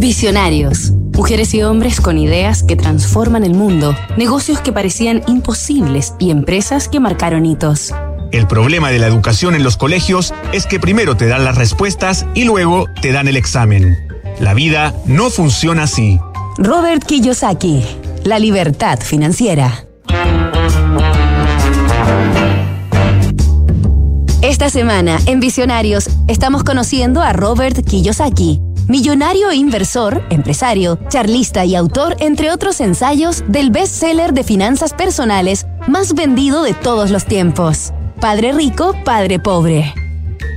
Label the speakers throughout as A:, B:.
A: Visionarios. Mujeres y hombres con ideas que transforman el mundo, negocios que parecían imposibles y empresas que marcaron hitos.
B: El problema de la educación en los colegios es que primero te dan las respuestas y luego te dan el examen. La vida no funciona así.
A: Robert Kiyosaki, La libertad financiera. Esta semana, en Visionarios, estamos conociendo a Robert Kiyosaki millonario e inversor, empresario, charlista y autor, entre otros ensayos, del bestseller de finanzas personales más vendido de todos los tiempos, Padre Rico, Padre Pobre.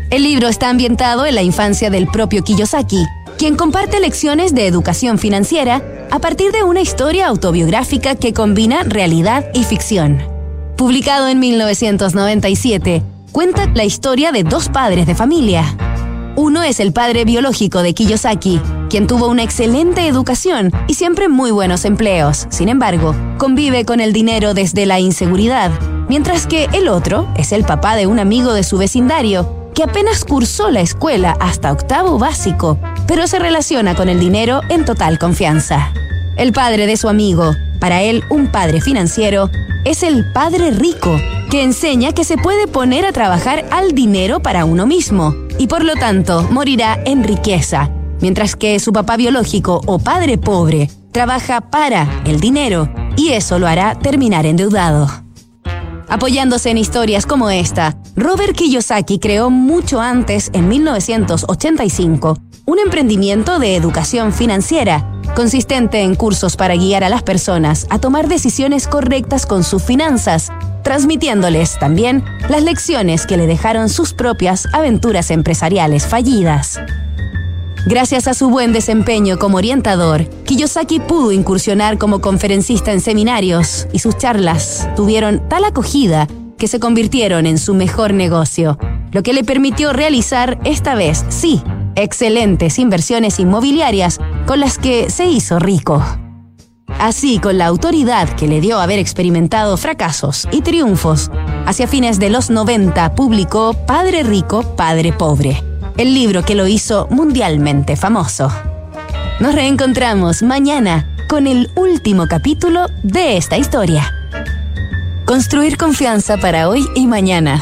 A: El libro está ambientado en la infancia del propio Kiyosaki, quien comparte lecciones de educación financiera a partir de una historia autobiográfica que combina realidad y ficción. Publicado en 1997, cuenta la historia de dos padres de familia, uno es el padre biológico de Kiyosaki, quien tuvo una excelente educación y siempre muy buenos empleos. Sin embargo, convive con el dinero desde la inseguridad, mientras que el otro es el papá de un amigo de su vecindario, que apenas cursó la escuela hasta octavo básico, pero se relaciona con el dinero en total confianza. El padre de su amigo, para él un padre financiero, es el padre rico, que enseña que se puede poner a trabajar al dinero para uno mismo y por lo tanto morirá en riqueza, mientras que su papá biológico o padre pobre trabaja para el dinero y eso lo hará terminar endeudado. Apoyándose en historias como esta, Robert Kiyosaki creó mucho antes, en 1985, un emprendimiento de educación financiera, consistente en cursos para guiar a las personas a tomar decisiones correctas con sus finanzas, transmitiéndoles también las lecciones que le dejaron sus propias aventuras empresariales fallidas. Gracias a su buen desempeño como orientador, Kiyosaki pudo incursionar como conferencista en seminarios y sus charlas tuvieron tal acogida que se convirtieron en su mejor negocio, lo que le permitió realizar esta vez, sí, excelentes inversiones inmobiliarias con las que se hizo rico. Así, con la autoridad que le dio haber experimentado fracasos y triunfos, hacia fines de los 90 publicó Padre Rico, Padre Pobre, el libro que lo hizo mundialmente famoso. Nos reencontramos mañana con el último capítulo de esta historia. Construir confianza para hoy y mañana.